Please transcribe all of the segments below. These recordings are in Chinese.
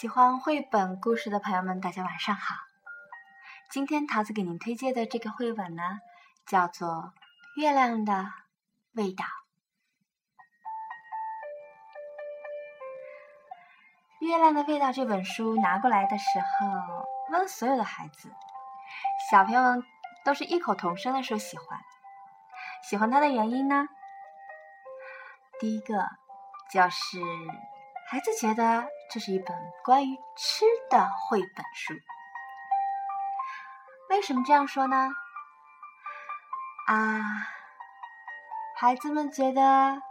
喜欢绘本故事的朋友们，大家晚上好。今天桃子给您推荐的这个绘本呢，叫做《月亮的味道》。《月亮的味道》这本书拿过来的时候，问所有的孩子，小朋友们都是异口同声的说喜欢。喜欢它的原因呢，第一个就是孩子觉得。这是一本关于吃的绘本书。为什么这样说呢？啊，孩子们觉得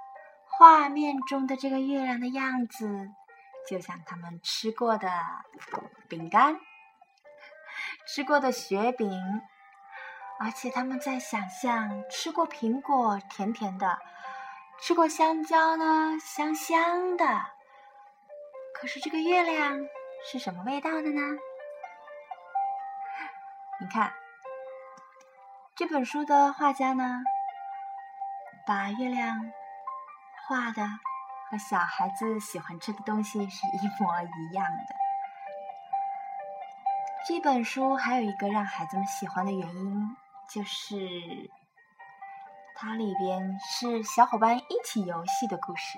画面中的这个月亮的样子，就像他们吃过的饼干、吃过的雪饼，而且他们在想象吃过苹果甜甜的，吃过香蕉呢香香的。可是这个月亮是什么味道的呢？你看，这本书的画家呢，把月亮画的和小孩子喜欢吃的东西是一模一样的。这本书还有一个让孩子们喜欢的原因，就是它里边是小伙伴一起游戏的故事。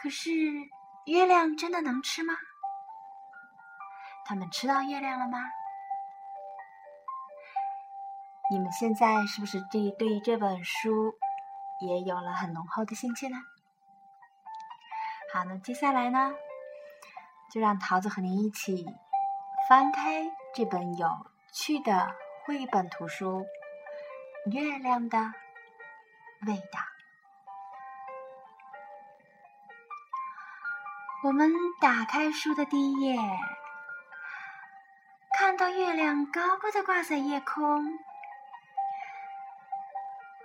可是，月亮真的能吃吗？他们吃到月亮了吗？你们现在是不是对对于这本书也有了很浓厚的兴趣呢？好，那接下来呢，就让桃子和您一起翻开这本有趣的绘本图书《月亮的味道》。我们打开书的第一页，看到月亮高高的挂在夜空。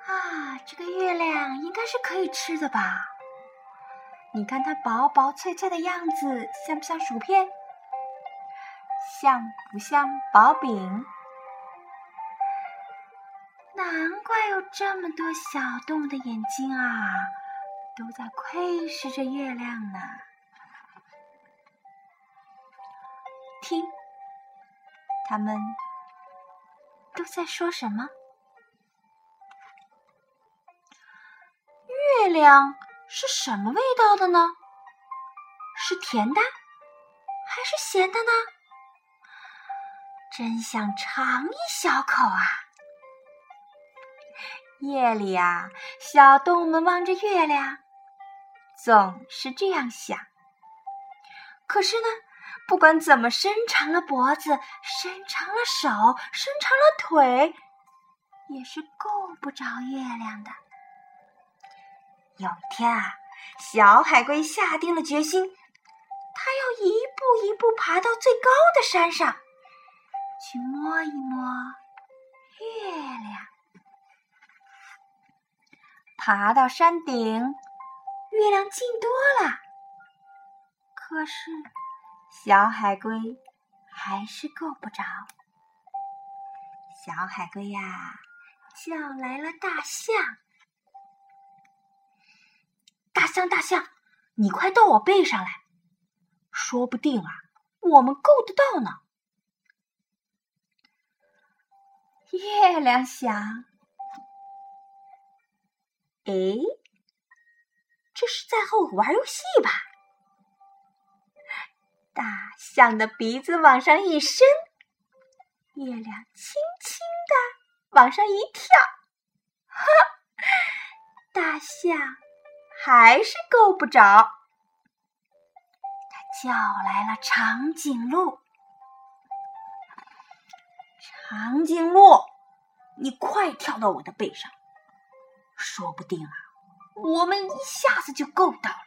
啊，这个月亮应该是可以吃的吧？你看它薄薄脆脆的样子，像不像薯片？像不像薄饼？难怪有这么多小动物的眼睛啊，都在窥视着月亮呢。听，他们都在说什么？月亮是什么味道的呢？是甜的，还是咸的呢？真想尝一小口啊！夜里啊，小动物们望着月亮，总是这样想。可是呢？不管怎么伸长了脖子，伸长了手，伸长了腿，也是够不着月亮的。有一天啊，小海龟下定了决心，它要一步一步爬到最高的山上，去摸一摸月亮。爬到山顶，月亮近多了，可是。小海龟还是够不着。小海龟呀，叫来了大象：“大象，大象，你快到我背上来，说不定啊，我们够得到呢。”月亮想：“哎，这是在和我玩游戏吧？”大象的鼻子往上一伸，月亮轻轻的往上一跳，哈！大象还是够不着。他叫来了长颈鹿：“长颈鹿，你快跳到我的背上，说不定啊，我们一下子就够到了。”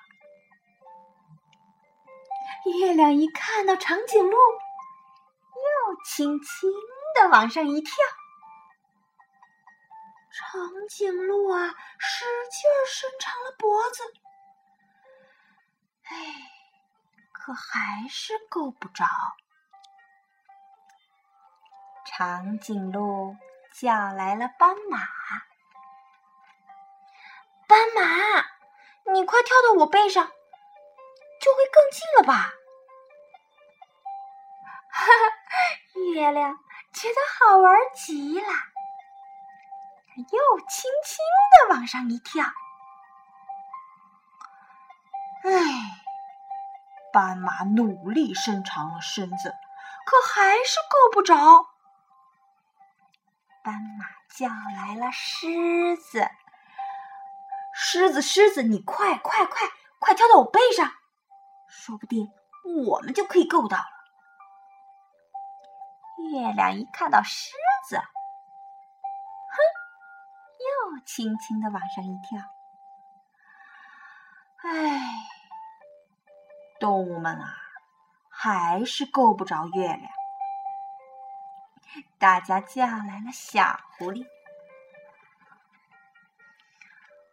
月亮一看到长颈鹿，又轻轻的往上一跳。长颈鹿啊，使劲伸长了脖子，哎，可还是够不着。长颈鹿叫来了斑马：“斑马，你快跳到我背上！”就会更近了吧？哈哈，月亮觉得好玩极了，又轻轻的往上一跳。唉，斑马努力伸长了身子，可还是够不着。斑马叫来了狮子：“狮子，狮子，你快快快快跳到我背上，说不定我们就可以够到了。”月亮一看到狮子，哼，又轻轻的往上一跳。唉，动物们啊，还是够不着月亮。大家叫来了小狐狸，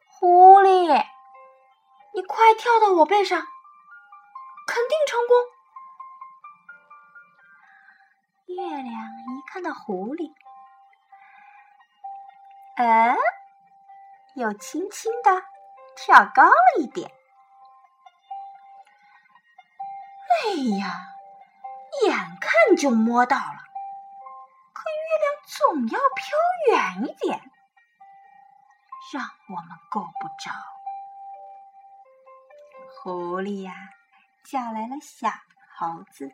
狐狸，你快跳到我背上，月亮一看到狐狸，呃，又轻轻的跳高了一点。哎呀，眼看就摸到了。可月亮总要飘远一点，让我们够不着。狐狸呀，叫来了小猴子。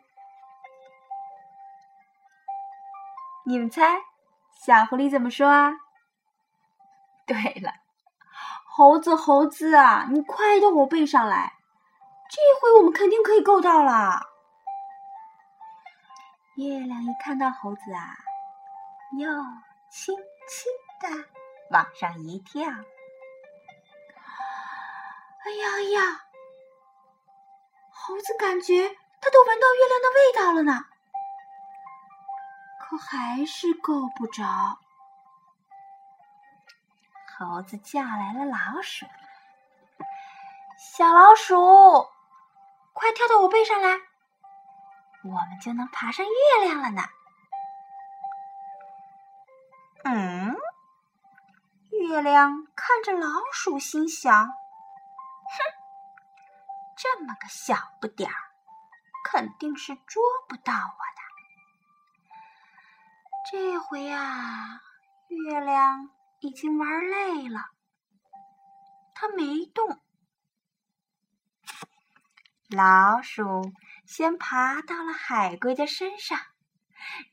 你们猜，小狐狸怎么说啊？对了，猴子，猴子啊，你快到我背上来，这回我们肯定可以够到了。月亮一看到猴子啊。又轻轻的往上一跳，哎呀呀！猴子感觉它都闻到月亮的味道了呢，可还是够不着。猴子叫来了老鼠：“小老鼠，快跳到我背上来，我们就能爬上月亮了呢。”嗯，月亮看着老鼠，心想：“哼，这么个小不点儿，肯定是捉不到我。”这回啊，月亮已经玩累了，它没动。老鼠先爬到了海龟的身上。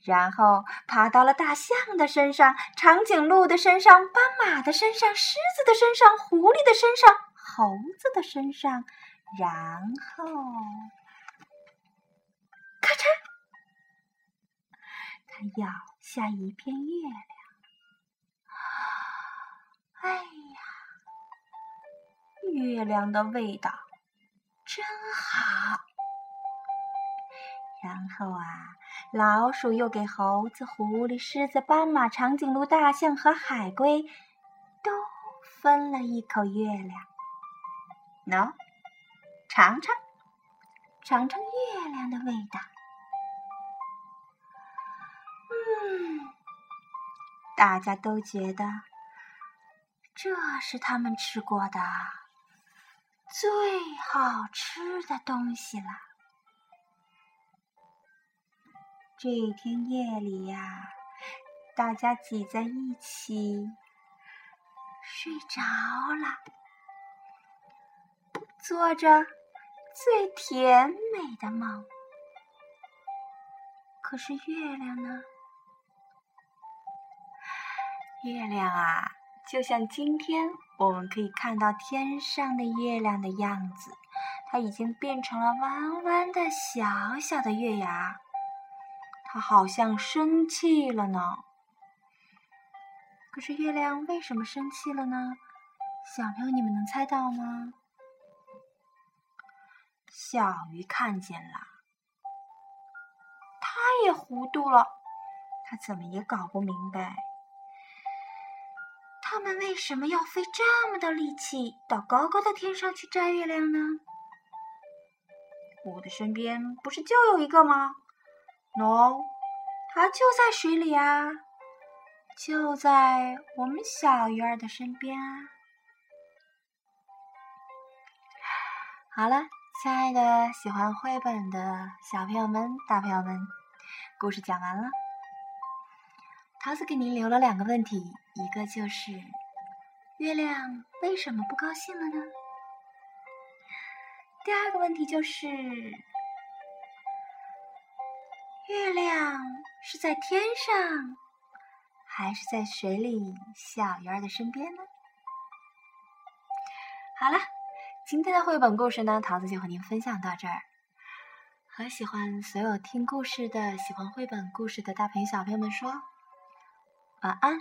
然后爬到了大象的身上、长颈鹿的身上、斑马的身上、狮子的身上、狐狸的身上、猴子的身上，然后咔嚓，它咬下一片月亮。哎呀，月亮的味道真好。然后啊，老鼠又给猴子、狐狸、狮子、斑马、长颈鹿、大象和海龟都分了一口月亮。喏，尝尝，尝尝月亮的味道。大家都觉得这是他们吃过的最好吃的东西了。这一天夜里呀，大家挤在一起睡着了，做着最甜美的梦。可是月亮呢？月亮啊，就像今天我们可以看到天上的月亮的样子，它已经变成了弯弯的小小的月牙。它好像生气了呢。可是月亮为什么生气了呢？小朋友，你们能猜到吗？小鱼看见了，它也糊涂了，它怎么也搞不明白，他们为什么要费这么大力气到高高的天上去摘月亮呢？我的身边不是就有一个吗？喏，它就在水里啊，就在我们小鱼儿的身边啊。好了，亲爱的，喜欢绘本的小朋友们、大朋友们，故事讲完了。桃子给您留了两个问题，一个就是月亮为什么不高兴了呢？第二个问题就是月亮是在天上，还是在水里小鱼儿的身边呢？好了。今天的绘本故事呢，桃子就和您分享到这儿。和喜欢所有听故事的、喜欢绘本故事的大朋友、小朋友们说晚安。